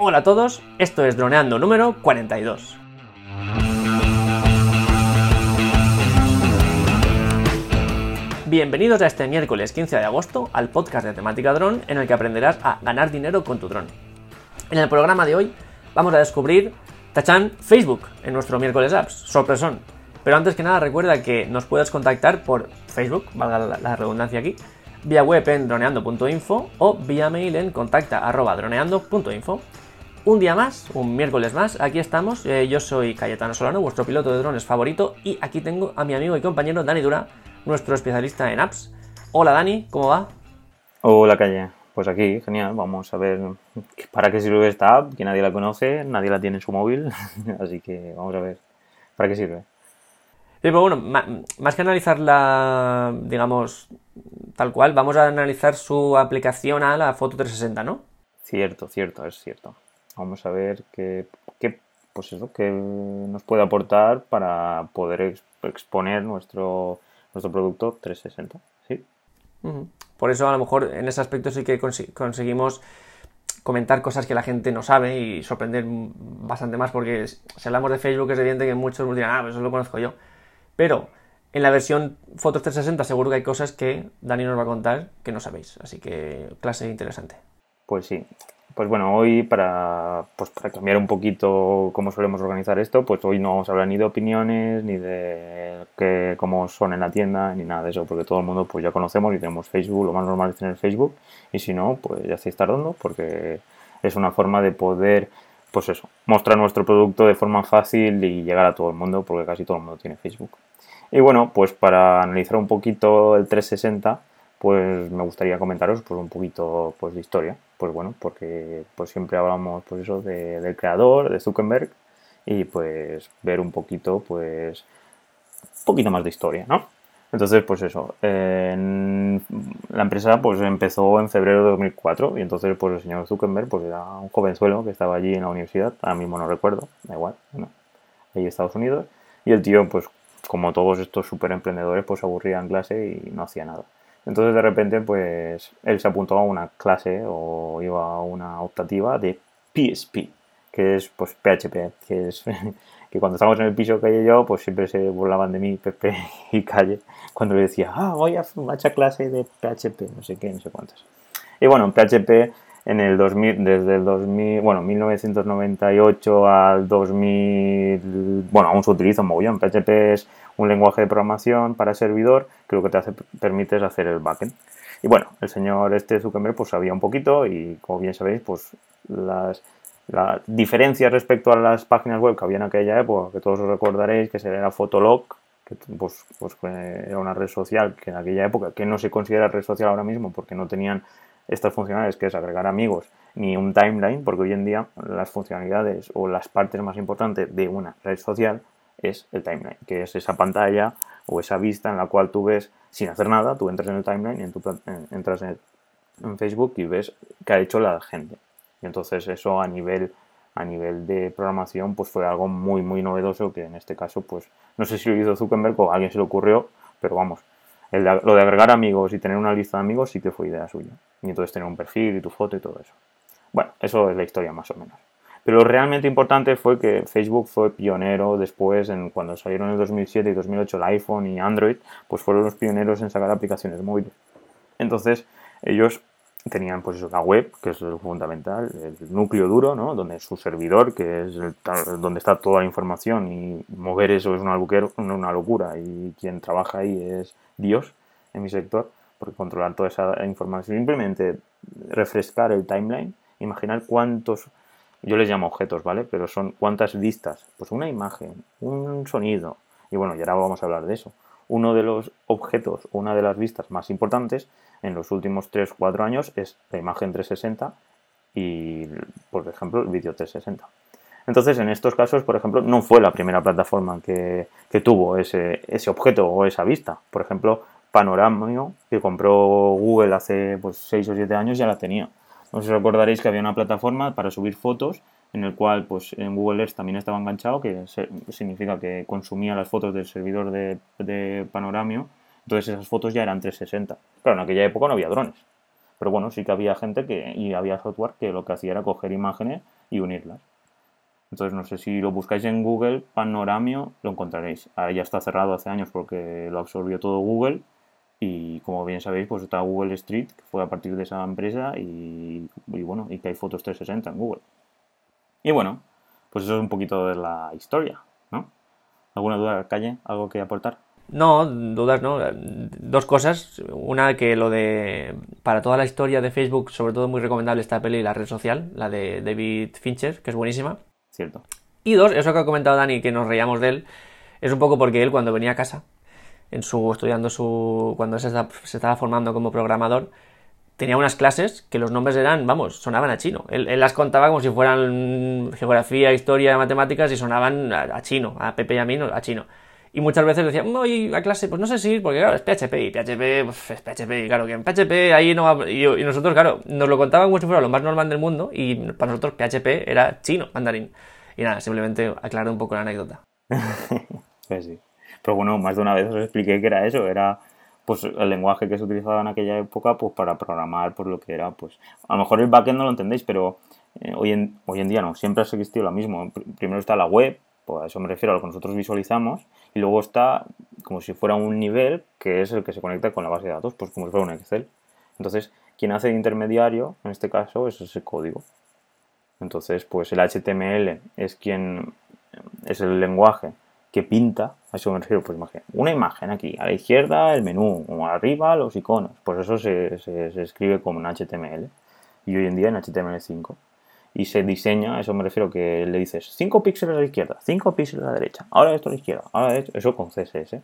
Hola a todos, esto es Droneando número 42. Bienvenidos a este miércoles 15 de agosto al podcast de temática dron en el que aprenderás a ganar dinero con tu dron. En el programa de hoy vamos a descubrir Tachan Facebook en nuestro miércoles apps, sorpresón. Pero antes que nada recuerda que nos puedes contactar por Facebook, valga la, redundancia aquí, vía web en droneando.info o vía mail en contacta.droneando.info. Un día más, un miércoles más, aquí estamos. Eh, yo soy Cayetano Solano, vuestro piloto de drones favorito, y aquí tengo a mi amigo y compañero Dani Dura, nuestro especialista en apps. Hola Dani, ¿cómo va? Hola Calle, pues aquí, genial, vamos a ver para qué sirve esta app, que nadie la conoce, nadie la tiene en su móvil, así que vamos a ver para qué sirve. pero bueno, más que analizarla, digamos, tal cual, vamos a analizar su aplicación a la Foto 360, ¿no? Cierto, cierto, es cierto. Vamos a ver qué, qué pues eso, qué nos puede aportar para poder exponer nuestro nuestro producto 360. ¿sí? Por eso a lo mejor en ese aspecto sí que conseguimos comentar cosas que la gente no sabe y sorprender bastante más porque si hablamos de Facebook es evidente que muchos dirán, ah, pues eso lo conozco yo. Pero en la versión Fotos 360 seguro que hay cosas que Dani nos va a contar que no sabéis. Así que clase interesante. Pues sí, pues bueno, hoy para, pues para cambiar un poquito cómo solemos organizar esto, pues hoy no vamos a hablar ni de opiniones, ni de que, cómo son en la tienda, ni nada de eso, porque todo el mundo pues ya conocemos y tenemos Facebook, lo más normal es tener Facebook, y si no, pues ya estáis tardando, porque es una forma de poder, pues eso, mostrar nuestro producto de forma fácil y llegar a todo el mundo, porque casi todo el mundo tiene Facebook. Y bueno, pues para analizar un poquito el 360, pues me gustaría comentaros pues un poquito pues de historia pues bueno porque pues siempre hablamos pues eso de, del creador de Zuckerberg y pues ver un poquito pues un poquito más de historia no entonces pues eso la empresa pues empezó en febrero de 2004 y entonces pues el señor Zuckerberg pues era un jovenzuelo que estaba allí en la universidad ahora mismo no recuerdo da igual ¿no? ahí en Estados Unidos y el tío pues como todos estos super emprendedores pues aburría en clase y no hacía nada entonces de repente pues él se apuntó a una clase o iba a una optativa de PSP, que es pues PHP, que es que cuando estábamos en el piso Calle yo, pues siempre se burlaban de mí, Pepe y Calle, cuando le decía, ah, voy a mucha clase de PHP, no sé qué, no sé cuántas. Y bueno, PHP en el 2000, desde el 2000, bueno, 1998 al 2000, bueno, aún se utiliza un mogollón. PHP es un lenguaje de programación para servidor que lo que te hace, permite es hacer el backend. Y bueno, el señor este Zuckerberg pues sabía un poquito y como bien sabéis, pues las, diferencias respecto a las páginas web que había en aquella época, que todos os recordaréis que era Fotolog, que pues, pues era una red social que en aquella época, que no se considera red social ahora mismo porque no tenían estas funcionalidades que es agregar amigos ni un timeline, porque hoy en día las funcionalidades o las partes más importantes de una red social es el timeline, que es esa pantalla o esa vista en la cual tú ves sin hacer nada, tú entras en el timeline y en entras en, Facebook y ves qué ha hecho la gente. Y entonces eso a nivel a nivel de programación pues fue algo muy muy novedoso que en este caso pues no sé si lo hizo Zuckerberg o a alguien se le ocurrió, pero vamos, lo de agregar amigos y tener una lista de amigos sí que fue idea suya. Y entonces tener un perfil y tu foto y todo eso. Bueno, eso es la historia más o menos. Pero lo realmente importante fue que Facebook fue pionero después, en, cuando salieron en el 2007 y 2008 el iPhone y Android, pues fueron los pioneros en sacar aplicaciones móviles. Entonces, ellos tenían pues la web, que es lo fundamental, el núcleo duro, ¿no? Donde su servidor, que es donde está toda la información y mover eso es una, una locura y quien trabaja ahí es Dios en mi sector, porque controlar toda esa información, simplemente refrescar el timeline, imaginar cuántos yo les llamo objetos, ¿vale? Pero son cuántas vistas. Pues una imagen, un sonido. Y bueno, y ahora vamos a hablar de eso. Uno de los objetos, una de las vistas más importantes en los últimos 3-4 años es la imagen 360 y, por ejemplo, el vídeo 360. Entonces, en estos casos, por ejemplo, no fue la primera plataforma que, tuvo ese, ese, objeto o esa vista. Por ejemplo, Panoramio, que compró Google hace pues, 6 o 7 años, ya la tenía. Os recordaréis que había una plataforma para subir fotos en el cual pues en Google Earth también estaba enganchado, que significa que consumía las fotos del servidor de, de Panoramio. Entonces esas fotos ya eran 360. Claro, en aquella época no había drones. Pero bueno, sí que había gente que, y había software que lo que hacía era coger imágenes y unirlas. Entonces, no sé si lo buscáis en Google, Panoramio, lo encontraréis. Ahora ya está cerrado hace años porque lo absorbió todo Google. Y como bien sabéis, pues está Google Street, que fue a partir de esa empresa. Y, bueno, y que hay fotos 360 en Google. Y bueno, pues eso es un poquito de la historia, ¿no? ¿Alguna duda, Calle? ¿Algo que aportar? No, dudas no. Dos cosas. Una que lo de. Para toda la historia de Facebook, sobre todo muy recomendable esta peli, la red social, la de David Fincher, que es buenísima. Cierto. Y dos, eso que ha comentado Dani, que nos reíamos de él, es un poco porque él cuando venía a casa, en su, estudiando su. cuando se, estaba formando como programador, tenía unas clases que los nombres eran, vamos, sonaban a chino. Él, las contaba como si fueran geografía, historia, matemáticas y sonaban a, chino, a Pepe y a mí, a chino. Y muchas veces decía, voy a clase, pues no sé si, porque claro, es PHP y PHP, es PHP, y claro, que en PHP ahí no va. Y, nosotros, claro, nos lo contaban como si fuera lo más normal del mundo y para nosotros PHP era chino, mandarín. Y nada, simplemente aclarar un poco la anécdota. pues sí. Pero bueno, más de una vez os expliqué que era eso, era pues el lenguaje que se utilizaba en aquella época pues para programar por lo que era pues a lo mejor el backend no lo entendéis pero eh, hoy en hoy en día no siempre ha existido lo mismo primero está la web pues a eso me refiero a lo que nosotros visualizamos. Y luego está como si fuera un nivel que es el que se conecta con la base de datos, pues como si fuera un Excel. Entonces, quien hace de intermediario, en este caso, es ese código. Entonces, pues el HTML es quien es el lenguaje que pinta, a eso me refiero, pues imagen, una imagen aquí, a la izquierda el menú, o arriba los iconos, pues eso se, se, escribe como un HTML y hoy en día en HTML5 y se diseña, a eso me refiero que le dices 5 píxeles a la izquierda, 5 píxeles a la derecha, ahora esto a la izquierda, ahora esto, eso con CSS.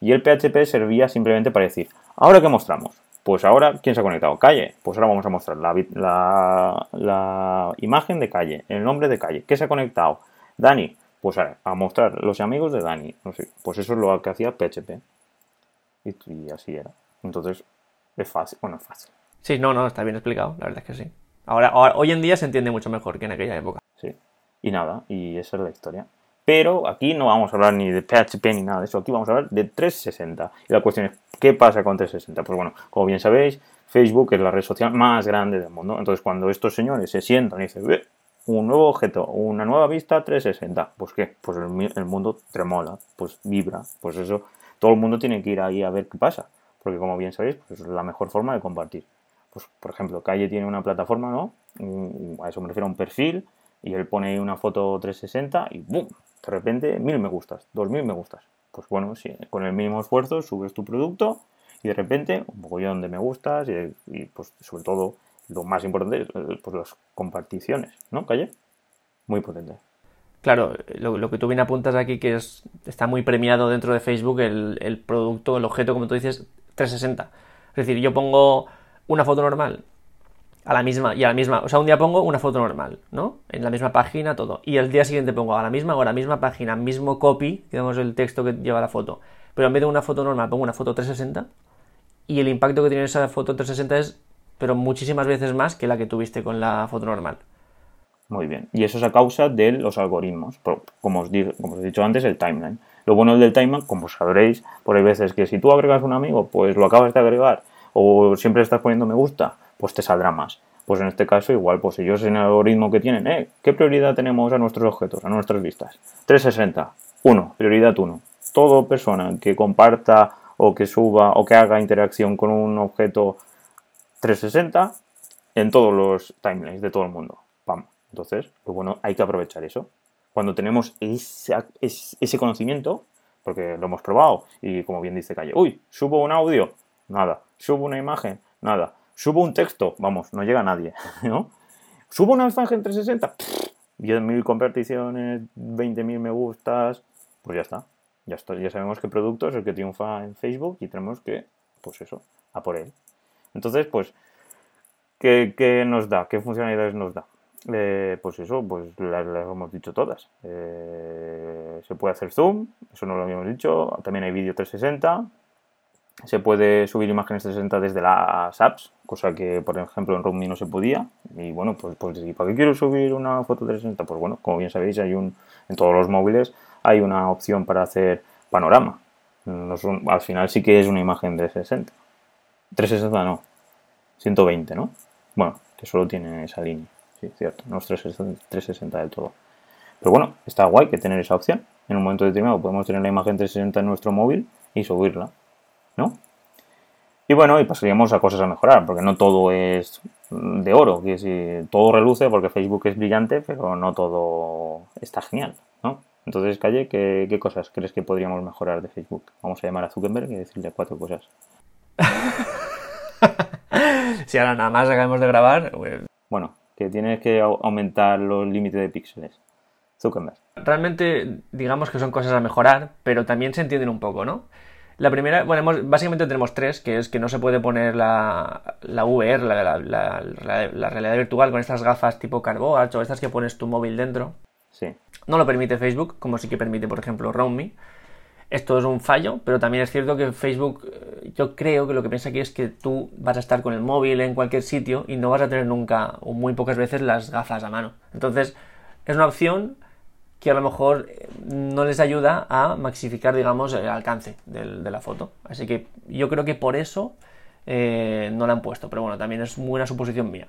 Y el PHP servía simplemente para decir, ¿ahora qué mostramos? Pues ahora, ¿quién se ha conectado? Calle. Pues ahora vamos a mostrar la, la, imagen de calle, el nombre de calle. ¿Qué se ha conectado? Dani. Pues a, a mostrar los amigos de Dani. No sé. Pues eso es lo que hacía PHP. Y, y así era. Entonces, es fácil. Bueno, es fácil. Sí, no, no, está bien explicado. La verdad es que sí. Ahora, hoy en día se entiende mucho mejor que en aquella época. Sí. Y nada, y esa es la historia. Pero aquí no vamos a hablar ni de PHP ni nada de eso. Aquí vamos a hablar de 360. Y la cuestión es, ¿qué pasa con 360? Pues bueno, como bien sabéis, Facebook es la red social más grande del mundo. Entonces, cuando estos señores se sientan y dicen, un nuevo objeto, una nueva vista 360, pues ¿qué? Pues el, mundo tremola, pues vibra. Pues eso, todo el mundo tiene que ir ahí a ver qué pasa. Porque como bien sabéis, pues es la mejor forma de compartir pues por ejemplo, Calle tiene una plataforma, ¿no? A eso me refiero a un perfil, y él pone ahí una foto 360 y ¡boom! De repente, mil me gustas, dos mil me gustas. Pues bueno, con el mínimo esfuerzo subes tu producto y de repente un mogollón de me gustas y, pues sobre todo lo más importante, pues las comparticiones, ¿no, Calle? Muy potente. Claro, lo, que tú bien apuntas aquí que es, está muy premiado dentro de Facebook el, producto, el objeto, como tú dices, 360. Es decir, yo pongo una foto normal a la misma y a la misma, o sea, un día pongo una foto normal, ¿no? En la misma página, todo. Y el día siguiente pongo a la misma hora, misma página, mismo copy, digamos el texto que lleva la foto. Pero en vez de una foto normal pongo una foto 360 y el impacto que tiene esa foto 360 es, pero muchísimas veces más que la que tuviste con la foto normal. Muy bien. Y eso es a causa de los algoritmos, como os, he dicho antes, el timeline. Lo bueno del timeline, como sabréis, por hay veces que si tú agregas un amigo, pues lo acabas de agregar o siempre estás poniendo me gusta, pues te saldrá más. Pues en este caso igual, pues ellos en el algoritmo que tienen, ¿eh? ¿qué prioridad tenemos a nuestros objetos, a nuestras vistas? 360, 1, prioridad 1. Todo persona que comparta o que suba o que haga interacción con un objeto 360 en todos los timelines de todo el mundo. Pam. Entonces, pues bueno, hay que aprovechar eso. Cuando tenemos ese conocimiento, porque lo hemos probado y como bien dice Calle, uy, subo un audio, nada. Subo una imagen, nada. Subo un texto, vamos, no llega nadie, ¿no? Subo una imagen 360, 10.000 comparticiones, 20.000 me gustas, pues ya está. Ya, está. ya sabemos qué producto es el que triunfa en Facebook y tenemos que, pues eso, a por él. Entonces, pues, ¿qué, nos da? ¿Qué funcionalidades nos da? Eh, pues eso, pues las, hemos dicho todas. Eh, se puede hacer zoom, eso no lo habíamos dicho. También hay vídeo 360, se puede subir imágenes 360 desde las apps, cosa que, por ejemplo, en Roomme no se podía. Y bueno, pues, pues ¿para qué quiero subir una foto 360? Pues bueno, como bien sabéis, hay un, en todos los móviles hay una opción para hacer panorama. al final sí que es una imagen de 60. 360 no, 120, ¿no? Bueno, que solo tiene esa línea. sí, cierto, no es 360 del todo. Pero bueno, está guay que tener esa opción. En un momento determinado podemos tener la imagen 360 en nuestro móvil y subirla, ¿no? Y bueno, y pasaríamos a cosas a mejorar, porque no todo es de oro, que si todo reluce porque Facebook es brillante, pero no todo está genial, ¿no? Entonces, Calle, ¿qué, ¿qué, cosas crees que podríamos mejorar de Facebook? Vamos a llamar a Zuckerberg y decirle cuatro cosas. si ahora nada más acabamos de grabar. Pues... Bueno, que tienes que aumentar los límites de píxeles. Zuckerberg. Realmente, digamos que son cosas a mejorar, pero también se entienden un poco, ¿no? La primera, bueno, básicamente tenemos tres, que es que no se puede poner la, la VR, la, la, la, realidad virtual con estas gafas tipo Carboach o estas que pones tu móvil dentro. Sí. No lo permite Facebook, como sí que permite, por ejemplo, RoamMe. Esto es un fallo, pero también es cierto que Facebook, yo creo que lo que piensa aquí es que tú vas a estar con el móvil en cualquier sitio y no vas a tener nunca o muy pocas veces las gafas a mano. Entonces, es una opción que a lo mejor eh, no les ayuda a maxificar, digamos, el alcance de la foto. Así que yo creo que por eso eh, no la han puesto, pero bueno, también es una suposición mía.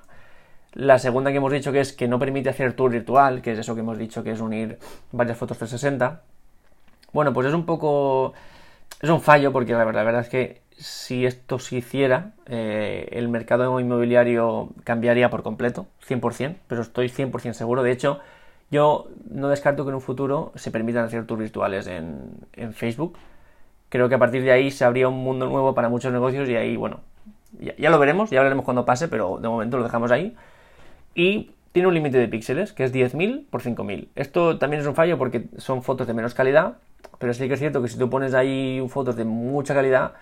La segunda que hemos dicho que es que no permite hacer tour virtual, que es eso que hemos dicho que es unir varias fotos 360. Bueno, pues es un poco... Es un fallo porque la verdad, es que si esto se hiciera, eh, el mercado inmobiliario cambiaría por completo, 100%, pero estoy 100% seguro. De hecho, yo no descarto que en un futuro se permitan hacer tours virtuales en, Facebook. Creo que a partir de ahí se abría un mundo nuevo para muchos negocios y ahí, bueno, ya, lo veremos, ya veremos cuando pase, pero de momento lo dejamos ahí. Y tiene un límite de píxeles, que es 10.000 por 5.000. Esto también es un fallo porque son fotos de menos calidad, pero sí que es cierto que si tú pones ahí fotos de mucha calidad,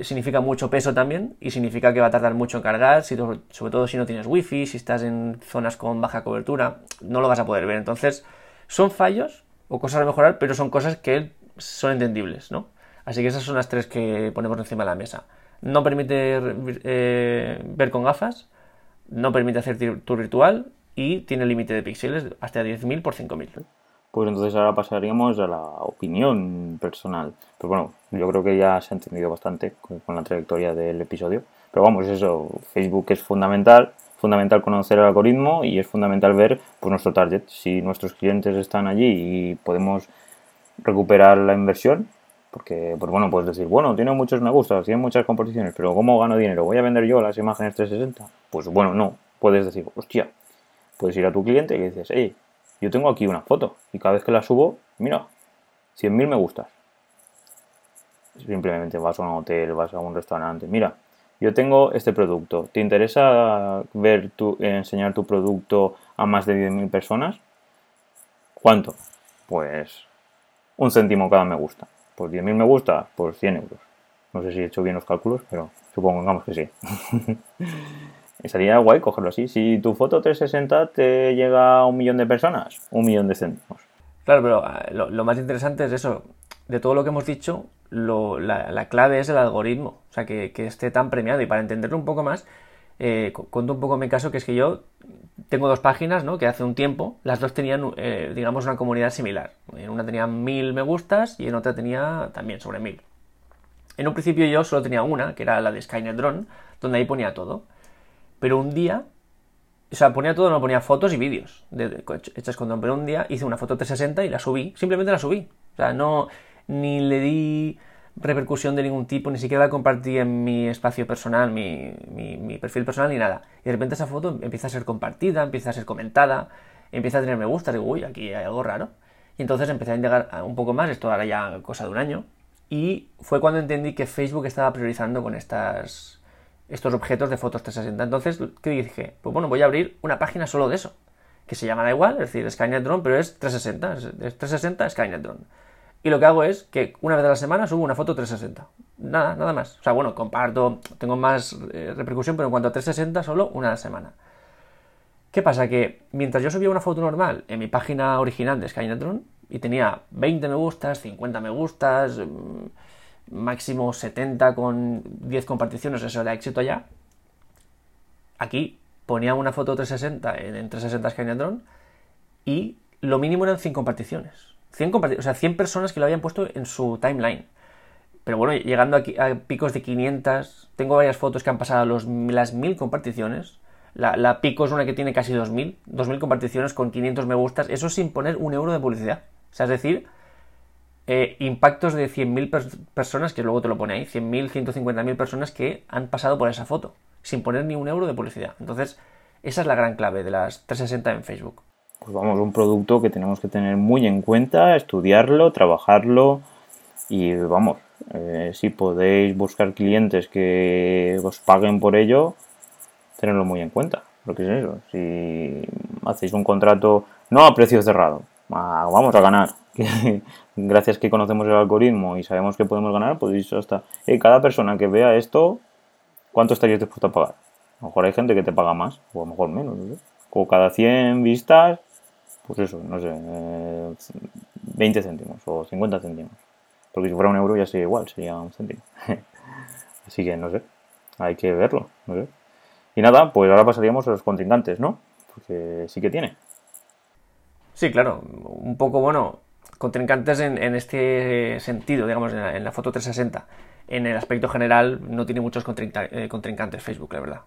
significa mucho peso también y significa que va a tardar mucho en cargar, sobre todo si no tienes wifi, si estás en zonas con baja cobertura, no lo vas a poder ver. Entonces, son fallos o cosas a mejorar, pero son cosas que son entendibles, ¿no? Así que esas son las tres que ponemos encima de la mesa. No permite eh, ver con gafas, no permite hacer tour virtual y tiene límite de píxeles hasta 10.000 por 5.000. Pues entonces ahora pasaríamos a la opinión personal. Pero bueno, yo creo que ya se ha entendido bastante con la trayectoria del episodio. Pero vamos, eso, Facebook es fundamental, fundamental conocer el algoritmo y es fundamental ver pues, nuestro target. Si nuestros clientes están allí y podemos recuperar la inversión, porque, pues bueno, puedes decir, bueno, tiene muchos me gustas, tiene muchas composiciones, pero ¿cómo gano dinero? ¿Voy a vender yo las imágenes 360? Pues bueno, no. Puedes decir, hostia, puedes ir a tu cliente y dices, hey, yo tengo aquí una foto y cada vez que la subo, mira, 100.000 me gustas. Simplemente vas a un hotel, vas a un restaurante. Mira, yo tengo este producto. ¿Te interesa ver tu, enseñar tu producto a más de 10.000 personas? ¿Cuánto? Pues un céntimo cada me gusta. Pues 10.000 me gusta, pues 100 euros. No sé si he hecho bien los cálculos, pero supongamos que sí. Estaría guay cogerlo así. Si tu foto 360 te llega a un millón de personas, un millón de céntimos. Claro, pero eh, lo, más interesante es eso. De todo lo que hemos dicho, la, clave es el algoritmo. O sea, que, esté tan premiado. Y para entenderlo un poco más, eh, cuento un poco mi caso, que es que yo tengo dos páginas, ¿no? Que hace un tiempo las dos tenían, eh, digamos, una comunidad similar. En una tenía mil me gustas y en otra tenía también sobre mil. En un principio yo solo tenía una, que era la de Skynet Drone, donde ahí ponía todo. Pero un día, o sea, ponía todo, no ponía fotos y vídeos de, hechas con drone. Pero un día hice una foto 360 y la subí, simplemente la subí. O sea, no, ni le di repercusión de ningún tipo, ni siquiera la compartí en mi espacio personal, mi, mi, perfil personal, ni nada. Y de repente esa foto empieza a ser compartida, empieza a ser comentada, empieza a tener me gusta, digo, uy, aquí hay algo raro. Y entonces empecé a indagar un poco más, esto ahora ya cosa de un año, y fue cuando entendí que Facebook estaba priorizando con estas estos objetos de fotos 360. Entonces, ¿qué dije? Pues bueno, voy a abrir una página solo de eso, que se llama da igual, es decir, Skynet Drone, pero es 360, es 360 Skynet Drone. Y lo que hago es que una vez a la semana subo una foto 360. Nada, nada más. O sea, bueno, comparto, tengo más eh, repercusión, pero en cuanto a 360, solo una a la semana. ¿Qué pasa? Que mientras yo subía una foto normal en mi página original de Skynet Drone y tenía 20 me gustas, 50 me gustas, mm, máximo 70 con 10 comparticiones, eso era éxito ya. Aquí ponía una foto 360 en, 360 Skynet Drone y lo mínimo eran 100 comparticiones. 100 o sea, 100 personas que lo habían puesto en su timeline. Pero bueno, llegando aquí a picos de 500, tengo varias fotos que han pasado los, las 1000 comparticiones. La, la Pico es una que tiene casi 2.000, 2.000 comparticiones con 500 me gustas, eso sin poner un euro de publicidad. O sea, es decir, eh, impactos de 100.000 personas, que luego te lo pone ahí, 100.000, 150.000 personas que han pasado por esa foto, sin poner ni un euro de publicidad. Entonces, esa es la gran clave de las 360 en Facebook. Pues vamos, un producto que tenemos que tener muy en cuenta, estudiarlo, trabajarlo y vamos, eh, si podéis buscar clientes que os paguen por ello, tenerlo muy en cuenta. Porque es eso, si hacéis un contrato no a precio cerrado, vamos a ganar, gracias que conocemos el algoritmo y sabemos que podemos ganar, podéis hasta... Eh, cada persona que vea esto, ¿cuánto estarías dispuesto a pagar? A lo mejor hay gente que te paga más, o a lo mejor menos, O cada 100 vistas, pues eso, no sé, 20 eh, céntimos o 50 céntimos. Porque si fuera un euro ya sería igual, sería un céntimo. Así que no sé, hay que verlo, no. Y nada, pues ahora pasaríamos a los contrincantes, ¿no? Porque sí que tiene. Sí, claro, un poco, bueno, contrincantes en, este sentido, digamos, en la, foto 360. En el aspecto general no tiene muchos eh, contrincantes Facebook, la verdad.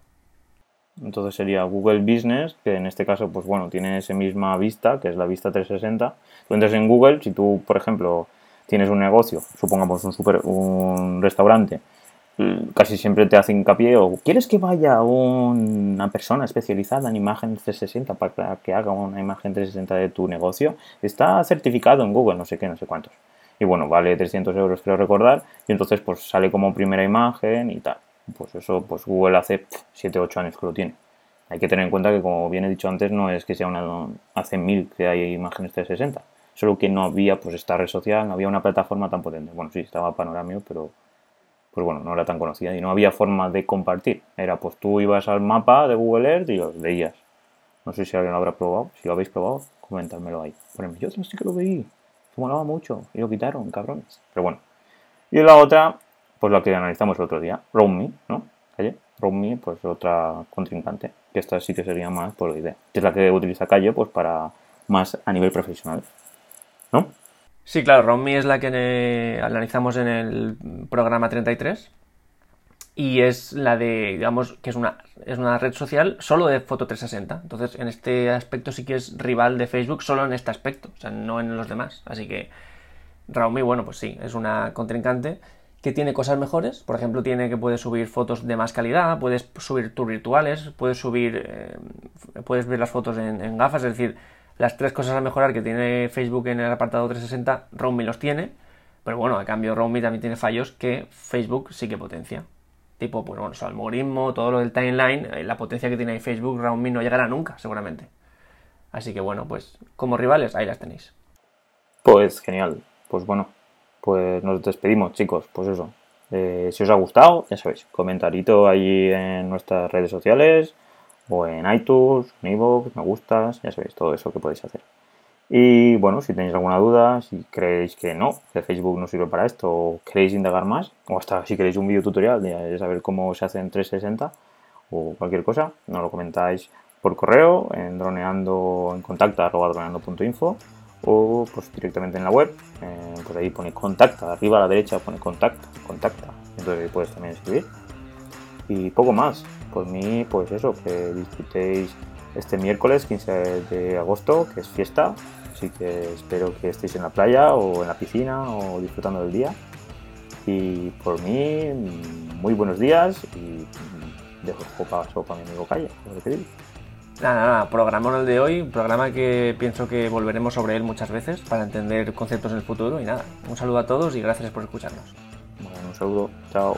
Entonces sería Google Business, que en este caso, pues bueno, tiene esa misma vista, que es la vista 360. Entonces en Google, si tú, por ejemplo, tienes un negocio, supongamos un, super, un restaurante, casi siempre te hace hincapié o quieres que vaya una persona especializada en imagen 360 para que haga una imagen 360 de tu negocio, está certificado en Google, no sé qué, no sé cuántos. Y bueno, vale 300 euros creo recordar y entonces pues sale como primera imagen y tal. Pues eso, pues Google hace 7, 8 años que lo tiene. Hay que tener en cuenta que como bien he dicho antes, no es que sea una, hace mil que hay imágenes 360. Solo que no había pues esta red social, no había una plataforma tan potente. Bueno, sí, estaba Panoramio, pero pues bueno, no era tan conocida y no había forma de compartir. Era pues tú ibas al mapa de Google Earth y los veías. No sé si alguien lo habrá probado. Si lo habéis probado, comentármelo ahí. Ponedme, yo sí que lo veí. Se molaba mucho y lo quitaron, cabrones. Pero bueno. Y la otra, pues la que analizamos el otro día, RoamMe, ¿no? Calle. RoamMe, pues otra contrincante. Que esta sí que sería más por la idea. Que es la que utiliza Calle, pues para más a nivel profesional. ¿No? Sí, claro, RoamMe es la que analizamos en el programa 33 y es la de, digamos, que es una, es una red social solo de Foto 360. Entonces, en este aspecto sí que es rival de Facebook solo en este aspecto, o sea, no en los demás. Así que RoamMe, bueno, pues sí, es una contrincante que tiene cosas mejores. Por ejemplo, tiene que puedes subir fotos de más calidad, puedes subir tus virtuales, puedes subir, eh, puedes ver las fotos en, en gafas, es decir, las tres cosas a mejorar que tiene Facebook en el apartado 360, Roaming los tiene, pero bueno, a cambio Roaming también tiene fallos que Facebook sí que potencia. Tipo, pues bueno, su algoritmo, todo lo del timeline, eh, la potencia que tiene ahí Facebook, Roaming no llegará nunca, seguramente. Así que bueno, pues como rivales, ahí las tenéis. Pues genial. Pues bueno, pues nos despedimos, chicos. Pues eso. Eh, si os ha gustado, ya sabéis, comentarito ahí en nuestras redes sociales o en iTunes, en iVoox, me gustas, ya sabéis todo eso que podéis hacer. Y bueno, si tenéis alguna duda, si creéis que no, que Facebook no sirve para esto, o queréis indagar más, o hasta si queréis un vídeo tutorial de saber cómo se hace en 360 o cualquier cosa, nos lo comentáis por correo en droneando en contacta droneando.info o pues directamente en la web, eh, pues ahí pone contacta, arriba a la derecha pone contacta, contacta, entonces puedes también escribir. Y poco más, por mí, pues eso, que disfrutéis este miércoles 15 de agosto, que es fiesta, así que espero que estéis en la playa o en la piscina o disfrutando del día. Y por mí, muy buenos días y dejo el paso para mi amigo Calle. Nada, nada, programa el de hoy, un programa que pienso que volveremos sobre él muchas veces para entender conceptos en el futuro y nada, un saludo a todos y gracias por escucharnos. Bueno, un saludo, chao.